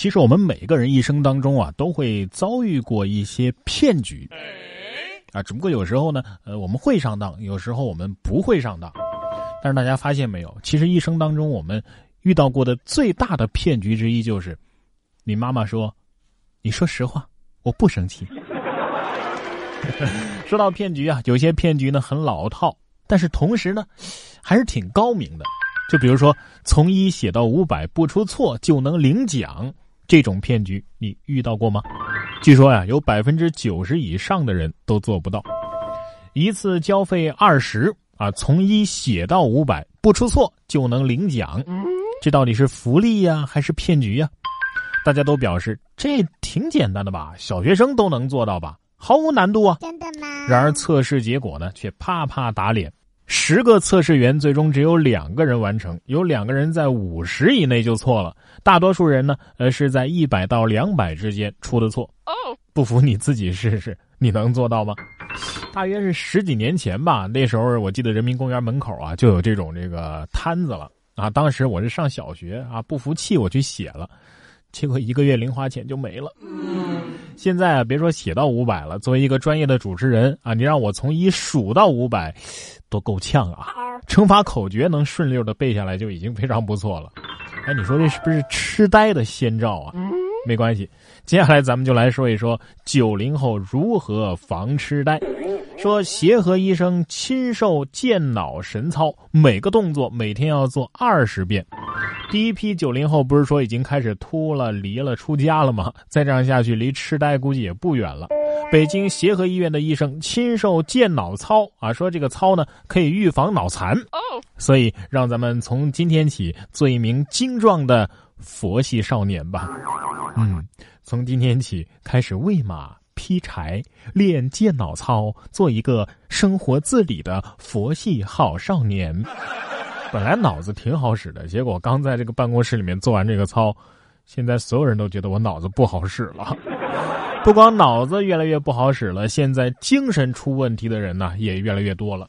其实我们每个人一生当中啊，都会遭遇过一些骗局，啊，只不过有时候呢，呃，我们会上当，有时候我们不会上当。但是大家发现没有，其实一生当中我们遇到过的最大的骗局之一就是，你妈妈说：“你说实话，我不生气。” 说到骗局啊，有些骗局呢很老套，但是同时呢，还是挺高明的。就比如说，从一写到五百不出错就能领奖。这种骗局你遇到过吗？据说呀，有百分之九十以上的人都做不到。一次交费二十啊，从一写到五百不出错就能领奖，这到底是福利呀还是骗局呀？大家都表示这挺简单的吧，小学生都能做到吧，毫无难度啊。真的吗？然而测试结果呢，却啪啪打脸。十个测试员最终只有两个人完成，有两个人在五十以内就错了，大多数人呢，呃，是在一百到两百之间出的错。哦，不服你自己试试，你能做到吗？大约是十几年前吧，那时候我记得人民公园门口啊就有这种这个摊子了啊。当时我是上小学啊，不服气我去写了，结果一个月零花钱就没了。现在啊，别说写到五百了，作为一个专业的主持人啊，你让我从一数到五百。都够呛啊！乘法口诀能顺溜的背下来就已经非常不错了。哎，你说这是不是痴呆的先兆啊？没关系，接下来咱们就来说一说九零后如何防痴呆。说协和医生亲授健脑神操，每个动作每天要做二十遍。第一批九零后不是说已经开始秃了、离了、出家了吗？再这样下去，离痴呆估计也不远了。北京协和医院的医生亲授健脑操啊，说这个操呢可以预防脑残，所以让咱们从今天起做一名精壮的佛系少年吧。嗯，从今天起开始喂马、劈柴、练健脑操，做一个生活自理的佛系好少年。本来脑子挺好使的，结果刚在这个办公室里面做完这个操，现在所有人都觉得我脑子不好使了。不光脑子越来越不好使了，现在精神出问题的人呢也越来越多了。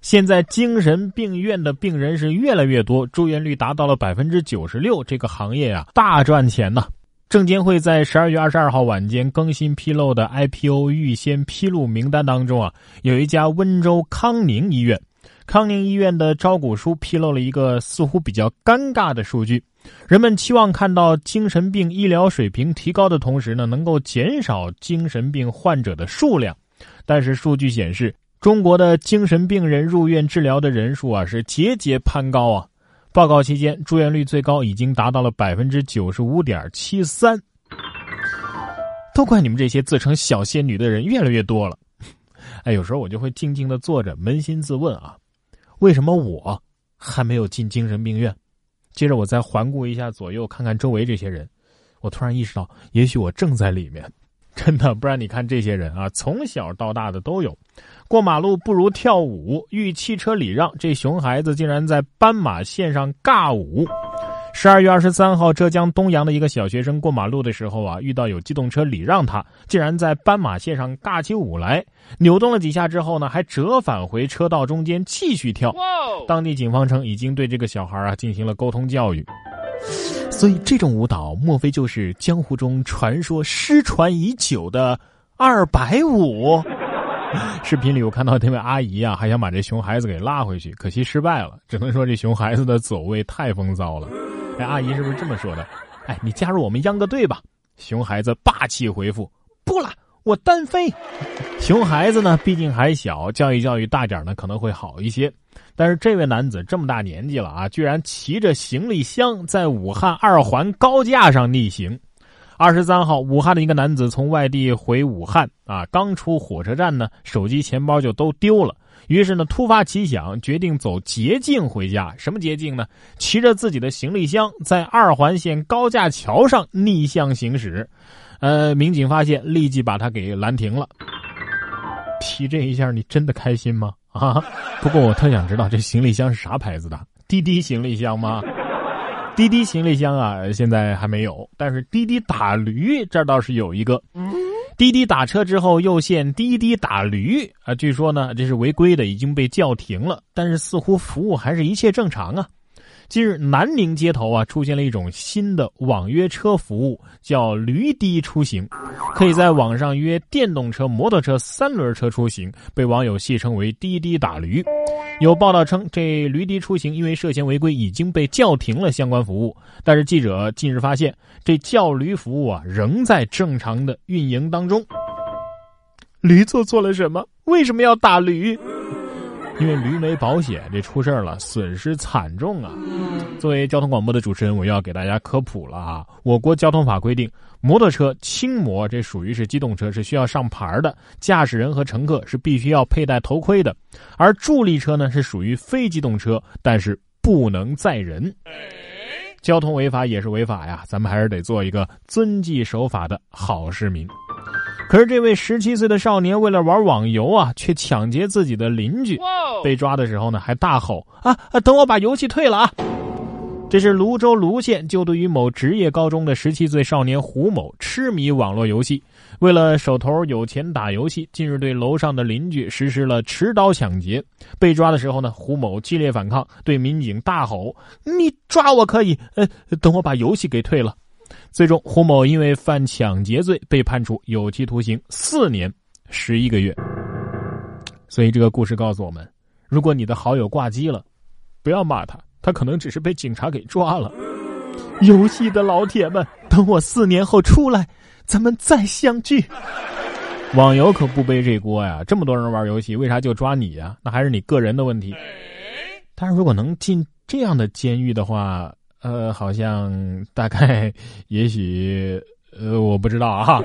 现在精神病院的病人是越来越多，住院率达到了百分之九十六，这个行业啊大赚钱呐。证监会在十二月二十二号晚间更新披露的 IPO 预先披露名单当中啊，有一家温州康宁医院，康宁医院的招股书披露了一个似乎比较尴尬的数据。人们期望看到精神病医疗水平提高的同时呢，能够减少精神病患者的数量。但是数据显示，中国的精神病人入院治疗的人数啊是节节攀高啊。报告期间，住院率最高已经达到了百分之九十五点七三。都怪你们这些自称小仙女的人越来越多了。哎，有时候我就会静静的坐着，扪心自问啊，为什么我还没有进精神病院？接着我再环顾一下左右，看看周围这些人，我突然意识到，也许我正在里面。真的，不然你看这些人啊，从小到大的都有。过马路不如跳舞，遇汽车礼让，这熊孩子竟然在斑马线上尬舞。十二月二十三号，浙江东阳的一个小学生过马路的时候啊，遇到有机动车礼让他，竟然在斑马线上尬起舞来，扭动了几下之后呢，还折返回车道中间继续跳。当地警方称已经对这个小孩啊进行了沟通教育。所以这种舞蹈，莫非就是江湖中传说失传已久的二百舞？视频里我看到那位阿姨啊，还想把这熊孩子给拉回去，可惜失败了。只能说这熊孩子的走位太风骚了。哎，阿姨是不是这么说的？哎，你加入我们秧歌队吧。熊孩子霸气回复：不了，我单飞。熊孩子呢，毕竟还小，教育教育大点呢可能会好一些。但是这位男子这么大年纪了啊，居然骑着行李箱在武汉二环高架上逆行。二十三号，武汉的一个男子从外地回武汉啊，刚出火车站呢，手机、钱包就都丢了。于是呢，突发奇想，决定走捷径回家。什么捷径呢？骑着自己的行李箱在二环线高架桥上逆向行驶。呃，民警发现，立即把他给拦停了。提这一下，你真的开心吗？啊！不过我特想知道，这行李箱是啥牌子的？滴滴行李箱吗？滴滴行李箱啊，现在还没有，但是滴滴打驴这倒是有一个。滴滴打车之后又限滴滴打驴啊，据说呢这是违规的，已经被叫停了。但是似乎服务还是一切正常啊。近日，南宁街头啊出现了一种新的网约车服务，叫驴滴出行，可以在网上约电动车、摩托车、三轮车出行，被网友戏称为“滴滴打驴”。有报道称，这驴的出行因为涉嫌违规，已经被叫停了相关服务。但是记者近日发现，这叫驴服务啊仍在正常的运营当中。驴做错了什么？为什么要打驴？因为驴没保险，这出事了，损失惨重啊！作为交通广播的主持人，我又要给大家科普了啊！我国交通法规定，摩托车、轻摩这属于是机动车，是需要上牌的，驾驶人和乘客是必须要佩戴头盔的；而助力车呢是属于非机动车，但是不能载人。交通违法也是违法呀，咱们还是得做一个遵纪守法的好市民。可是这位十七岁的少年为了玩网游啊，却抢劫自己的邻居，被抓的时候呢，还大吼啊啊！等我把游戏退了啊！这是泸州泸县就读于某职业高中的十七岁少年胡某，痴迷网络游戏，为了手头有钱打游戏，近日对楼上的邻居实施了持刀抢劫。被抓的时候呢，胡某激烈反抗，对民警大吼：“你抓我可以，呃，等我把游戏给退了。”最终，胡某因为犯抢劫罪被判处有期徒刑四年十一个月。所以，这个故事告诉我们：如果你的好友挂机了，不要骂他，他可能只是被警察给抓了。游戏的老铁们，等我四年后出来，咱们再相聚。网游可不背这锅呀！这么多人玩游戏，为啥就抓你呀？那还是你个人的问题。但是如果能进这样的监狱的话，呃，好像大概，也许，呃，我不知道啊。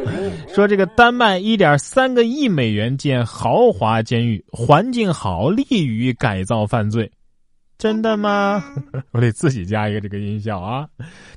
说这个丹麦一点三个亿美元建豪华监狱，环境好，利于改造犯罪。真的吗？我得自己加一个这个音效啊！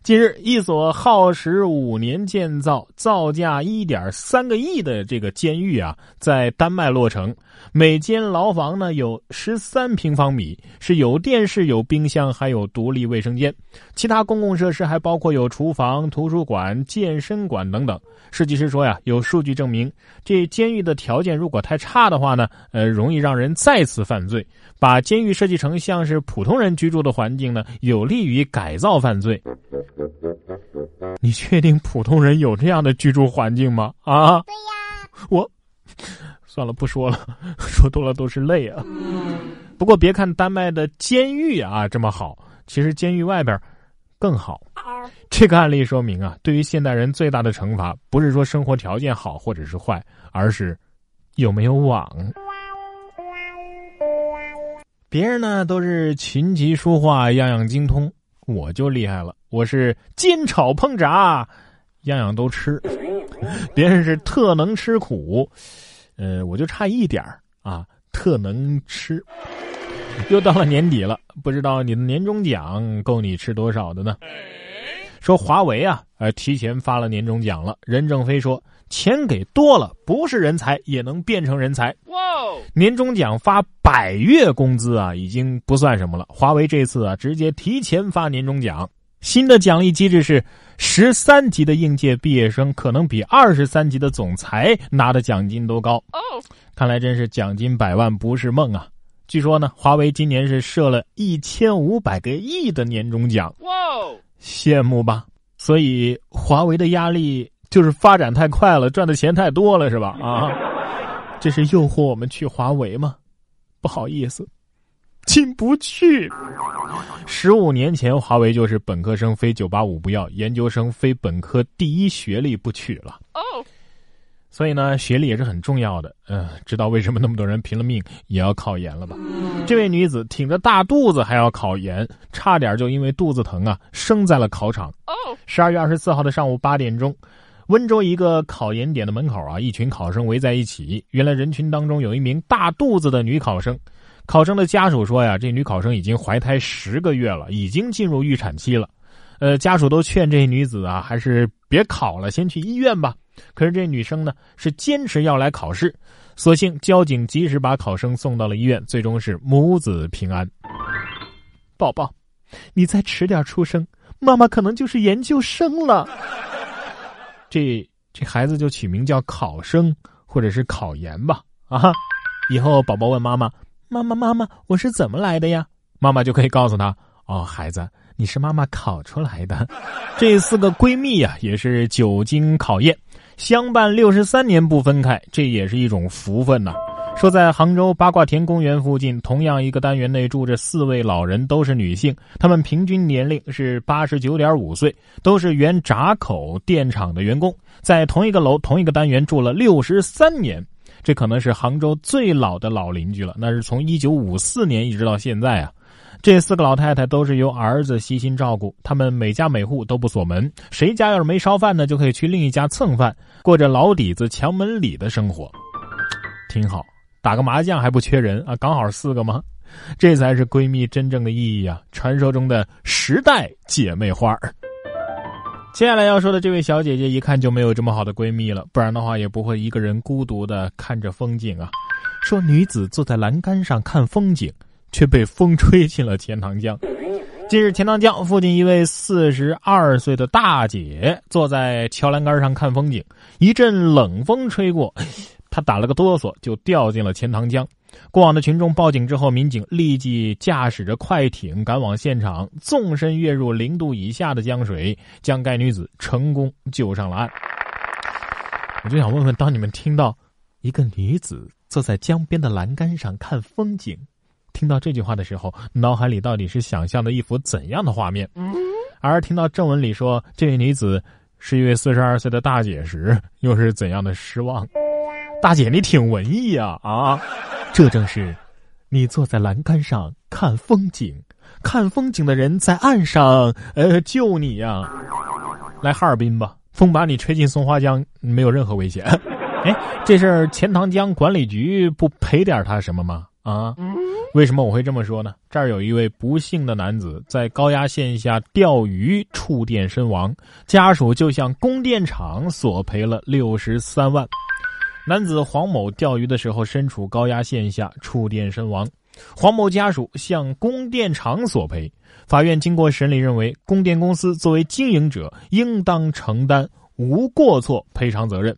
近日，一所耗时五年建造、造价一点三个亿的这个监狱啊，在丹麦落成。每间牢房呢有十三平方米，是有电视、有冰箱，还有独立卫生间。其他公共设施还包括有厨房、图书馆、健身馆等等。设计师说呀，有数据证明，这监狱的条件如果太差的话呢，呃，容易让人再次犯罪。把监狱设计成像是普通人居住的环境呢，有利于改造犯罪。你确定普通人有这样的居住环境吗？啊？对呀。我算了，不说了，说多了都是泪啊。不过别看丹麦的监狱啊这么好，其实监狱外边更好。这个案例说明啊，对于现代人最大的惩罚，不是说生活条件好或者是坏，而是有没有网。别人呢都是琴棋书画样样精通，我就厉害了，我是煎炒烹炸样样都吃。别人是特能吃苦，呃，我就差一点啊，特能吃。又到了年底了，不知道你的年终奖够你吃多少的呢？说华为啊，呃，提前发了年终奖了。任正非说，钱给多了，不是人才也能变成人才。哇！年终奖发百月工资啊，已经不算什么了。华为这次啊，直接提前发年终奖。新的奖励机制是，十三级的应届毕业生可能比二十三级的总裁拿的奖金都高。哦，看来真是奖金百万不是梦啊！据说呢，华为今年是设了一千五百个亿的年终奖。哇！羡慕吧，所以华为的压力就是发展太快了，赚的钱太多了，是吧？啊，这是诱惑我们去华为吗？不好意思，进不去。十五年前，华为就是本科生非九八五不要，研究生非本科第一学历不取了。哦。所以呢，学历也是很重要的。嗯，知道为什么那么多人拼了命也要考研了吧？这位女子挺着大肚子还要考研，差点就因为肚子疼啊，生在了考场。哦，十二月二十四号的上午八点钟，温州一个考研点的门口啊，一群考生围在一起。原来人群当中有一名大肚子的女考生。考生的家属说呀，这女考生已经怀胎十个月了，已经进入预产期了。呃，家属都劝这女子啊，还是别考了，先去医院吧。可是这女生呢是坚持要来考试，所幸交警及时把考生送到了医院，最终是母子平安。宝宝，你再迟点出生，妈妈可能就是研究生了。这这孩子就取名叫考生或者是考研吧。啊，以后宝宝问妈妈：“妈妈妈妈，我是怎么来的呀？”妈妈就可以告诉他：“哦，孩子，你是妈妈考出来的。这四个闺蜜呀，也是久经考验，相伴六十三年不分开，这也是一种福分呐。说在杭州八卦田公园附近，同样一个单元内住着四位老人，都是女性，她们平均年龄是八十九点五岁，都是原闸口电厂的员工，在同一个楼、同一个单元住了六十三年，这可能是杭州最老的老邻居了。那是从一九五四年一直到现在啊。这四个老太太都是由儿子悉心照顾，他们每家每户都不锁门，谁家要是没烧饭呢，就可以去另一家蹭饭，过着老底子墙门里的生活，挺好。打个麻将还不缺人啊，刚好四个吗？这才是闺蜜真正的意义啊！传说中的时代姐妹花。接下来要说的这位小姐姐，一看就没有这么好的闺蜜了，不然的话也不会一个人孤独的看着风景啊。说女子坐在栏杆上看风景，却被风吹进了钱塘江。近日，钱塘江附近一位四十二岁的大姐坐在桥栏杆上看风景，一阵冷风吹过。她打了个哆嗦，就掉进了钱塘江。过往的群众报警之后，民警立即驾驶着快艇赶往现场，纵身跃入零度以下的江水，将该女子成功救上了岸。我就想问问，当你们听到一个女子坐在江边的栏杆上看风景，听到这句话的时候，脑海里到底是想象的一幅怎样的画面？而听到正文里说这位女子是一位四十二岁的大姐时，又是怎样的失望？大姐，你挺文艺呀！啊，这正是你坐在栏杆上看风景，看风景的人在岸上呃救你呀。来哈尔滨吧，风把你吹进松花江，没有任何危险。哎，这事儿钱塘江管理局不赔点他什么吗？啊，为什么我会这么说呢？这儿有一位不幸的男子在高压线下钓鱼触电身亡，家属就向供电厂索赔了六十三万。男子黄某钓鱼的时候身处高压线下触电身亡，黄某家属向供电厂索赔。法院经过审理认为，供电公司作为经营者应当承担无过错赔偿责任，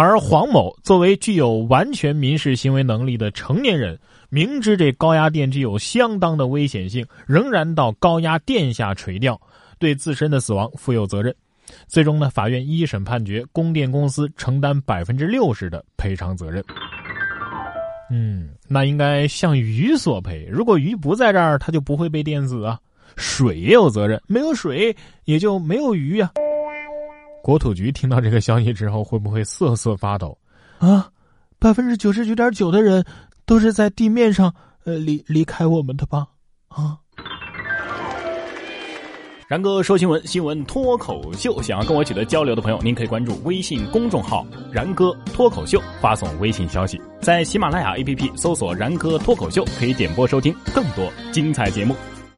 而黄某作为具有完全民事行为能力的成年人，明知这高压电具有相当的危险性，仍然到高压电下垂钓，对自身的死亡负有责任。最终呢，法院一审判决供电公司承担百分之六十的赔偿责任。嗯，那应该向鱼索赔。如果鱼不在这儿，它就不会被电死啊。水也有责任，没有水也就没有鱼呀。国土局听到这个消息之后，会不会瑟瑟发抖啊？百分之九十九点九的人都是在地面上呃离离开我们的吧？啊？然哥说新闻，新闻脱口秀。想要跟我取得交流的朋友，您可以关注微信公众号“然哥脱口秀”，发送微信消息。在喜马拉雅 APP 搜索“然哥脱口秀”，可以点播收听更多精彩节目。